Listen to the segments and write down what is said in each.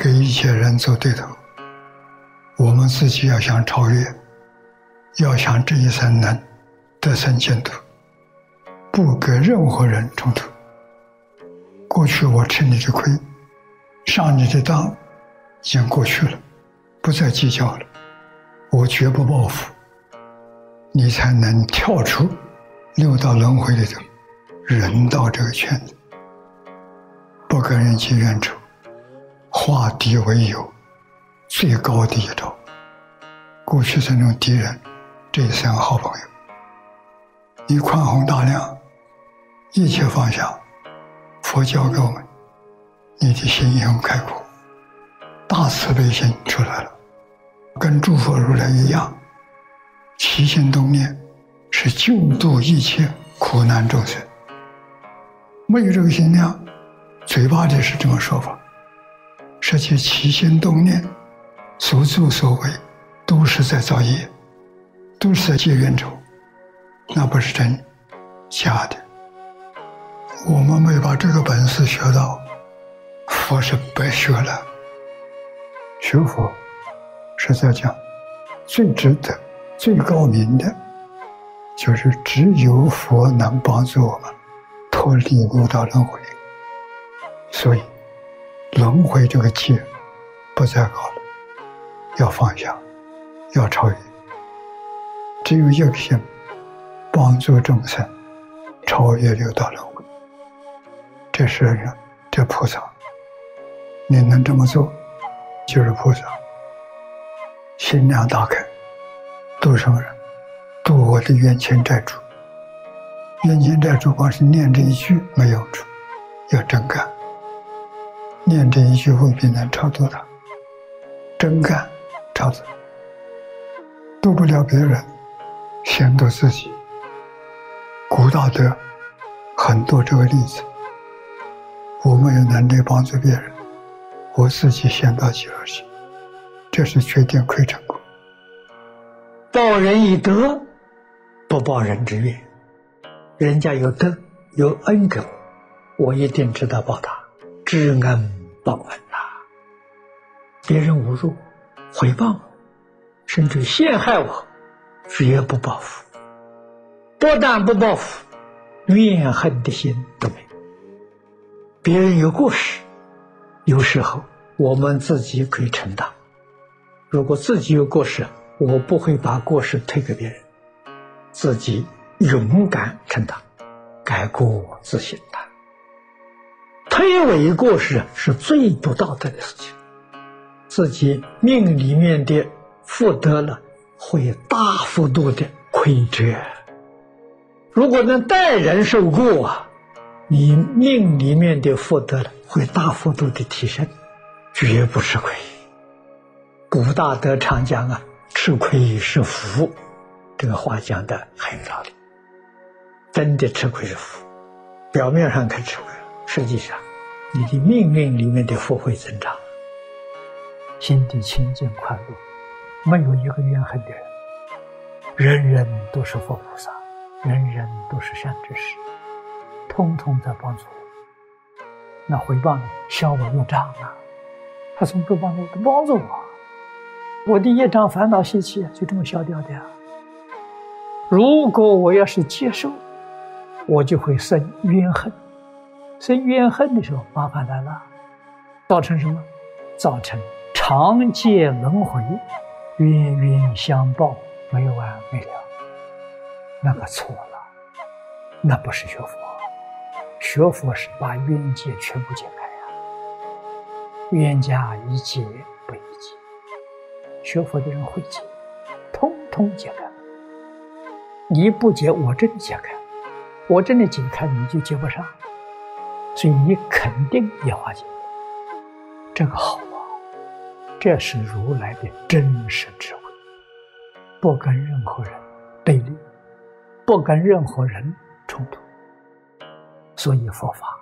给一切人做对头。我们自己要想超越，要想这一生能得生净土，不跟任何人冲突。过去我吃你的亏，上你的当，已经过去了，不再计较了。我绝不报复，你才能跳出六道轮回里头人道这个圈子，不跟人结怨仇，化敌为友。最高的一招，过去这种敌人，这三个好朋友。你宽宏大量，一切放下，佛教给我们，你的心也很开阔，大慈悲心出来了，跟诸佛如来一样，起心动念是救度一切苦难众生。没有这个心量，嘴巴里是这么说法，这些起心动念。所作所为，都是在造业，都是在结冤仇，那不是真，假的。我们没把这个本事学到，佛是白学了。学佛是在讲，最值得、最高明的，就是只有佛能帮助我们脱离六道轮回。所以，轮回这个劫不再搞了。要放下，要超越，只有一个心，帮助众生超越六道轮回。这是人，这菩萨，你能这么做，就是菩萨。心量打开，度什么人？度我的冤亲债主。冤亲债主光是念这一句没用处，要真干。念这一句未必能超度他，真干。超度渡不了别人，先渡自己。古道德很多这个例子，我没有能力帮助别人，我自己先到极乐去，这是决定亏成功。报人以德，不报人之怨。人家有德有恩给我，我一定知道报答，知恩报恩呐。别人侮辱。诽谤我，甚至陷害我，绝不报复。不但不报复，怨恨的心都没有。别人有过失，有时候我们自己可以承担。如果自己有过失，我不会把过失推给别人，自己勇敢承担，改过自新的。推诿过失是最不道德的事情。自己命里面的福德了，会大幅度的亏折。如果能代人受过啊，你命里面的福德了会大幅度的提升，绝不吃亏。古大德常讲啊，“吃亏是福”，这个话讲的很有道理。真的吃亏是福，表面上看吃亏了，实际上你的命运里面的福会增长。心地清净快乐，没有一个怨恨的人，人人都是佛菩萨，人人都是善知识，通通在帮助我。那回报呢？消我业障啊！他从不帮助？不帮助我，我的业障烦恼习气就这么消掉的。如果我要是接受，我就会生怨恨，生怨恨的时候，麻烦来了，造成什么？造成。常借轮回，冤冤相报，没完没了。那个错了，那不是学佛。学佛是把冤结全部解开呀，冤家宜解不宜结。学佛的人会解，通通解开。你不解，我真的解开。我真的解开，你就接不上。所以你肯定也化解。这个好啊。这是如来的真实智慧，不跟任何人对立，不跟任何人冲突，所以佛法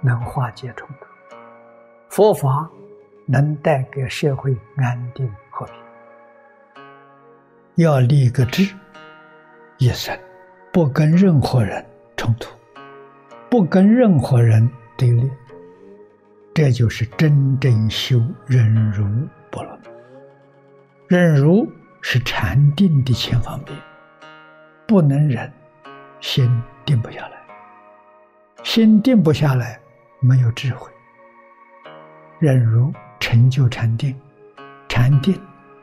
能化解冲突，佛法能带给社会安定和平。要立个志，一生不跟任何人冲突，不跟任何人对立，这就是真正修忍辱不能。忍辱是禅定的前方便，不能忍，心定不下来，心定不下来，没有智慧。忍辱成就禅定，禅定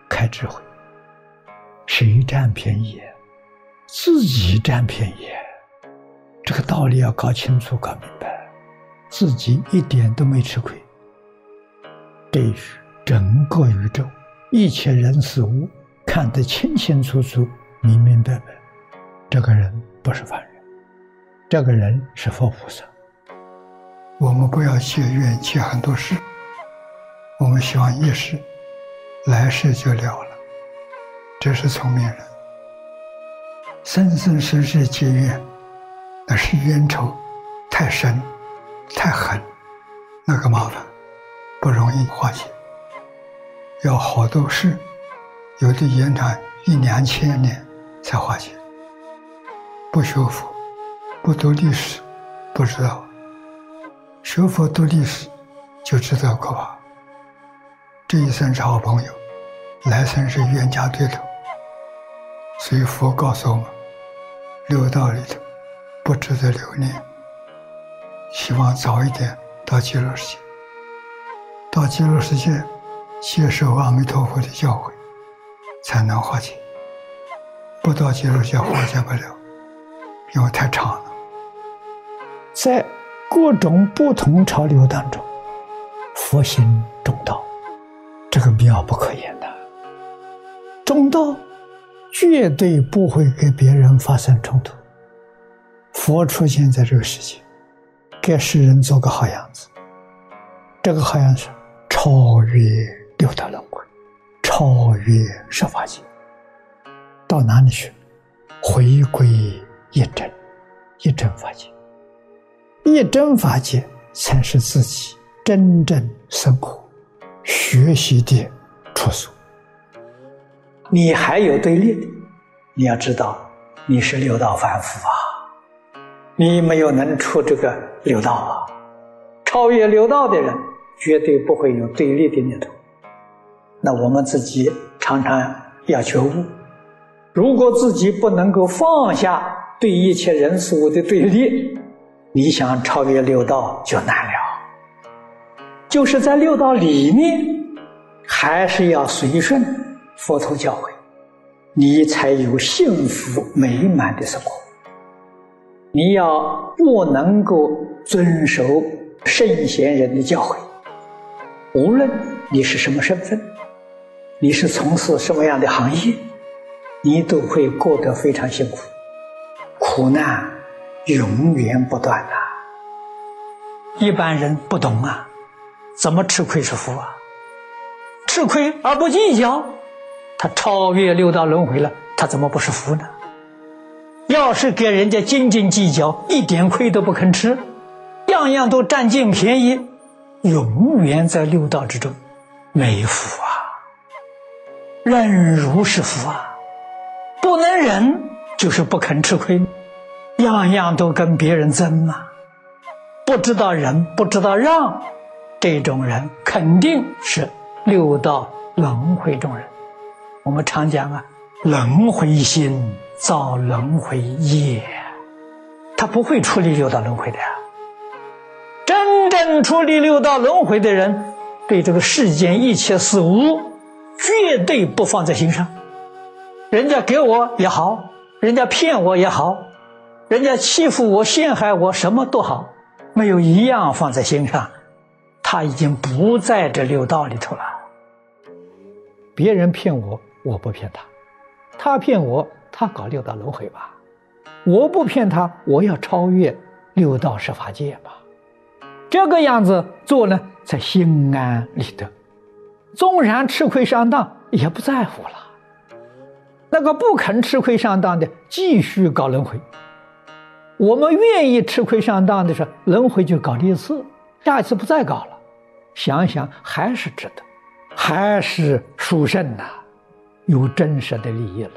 开智慧。谁占便宜？自己占便宜。这个道理要搞清楚、搞明白。自己一点都没吃亏。对于整个宇宙一切人事物看得清清楚楚、明明白白，这个人不是凡人，这个人是佛菩萨。我们不要结怨结很多事，我们希望一世、来世就了了。这是聪明人。生生世世结怨，那是冤仇太深。太狠，那个麻烦不容易化解，要好多事，有的延长一两千年才化解。不学佛，不读历史，不知道；学佛读历史，就知道可怕。这一生是好朋友，来生是冤家对头。所以佛告诉我们，六道里头不值得留恋。希望早一点到极乐世界，到极乐世界接受阿弥陀佛的教诲，才能化解。不到极乐世界化解不了，因为太长了。在各种不同潮流当中，佛心中道，这个妙不可言的。中道绝对不会跟别人发生冲突。佛出现在这个世界。给世人做个好样子，这个好样子超越六道轮回，超越十法界，到哪里去？回归一真，一真法界，一真法界才是自己真正生活、学习的处所。你还有对立，你要知道，你是六道凡夫啊。你没有能出这个六道啊，超越六道的人，绝对不会有对立的念头。那我们自己常常要觉悟，如果自己不能够放下对一切人事物的对立，你想超越六道就难了。就是在六道里面，还是要随顺佛陀教诲，你才有幸福美满的生活。你要不能够遵守圣贤人的教诲，无论你是什么身份，你是从事什么样的行业，你都会过得非常辛苦，苦难永远不断呐。一般人不懂啊，怎么吃亏是福啊？吃亏而不计较，他超越六道轮回了，他怎么不是福呢？要是给人家斤斤计较，一点亏都不肯吃，样样都占尽便宜，永远在六道之中，没福啊！忍辱是福啊，不能忍就是不肯吃亏，样样都跟别人争嘛，不知道忍，不知道让，这种人肯定是六道轮回中人。我们常讲啊，轮回心。造轮回业，他不会处理六道轮回的。真正处理六道轮回的人，对这个世间一切事物绝对不放在心上。人家给我也好，人家骗我也好，人家欺负我、陷害我，什么都好，没有一样放在心上。他已经不在这六道里头了。别人骗我，我不骗他；他骗我。他搞六道轮回吧，我不骗他，我要超越六道十法界吧。这个样子做呢，才心安理得。纵然吃亏上当，也不在乎了。那个不肯吃亏上当的，继续搞轮回。我们愿意吃亏上当的时候，轮回就搞一次，下一次不再搞了。想想还是值得，还是殊胜呐，有真实的利益了。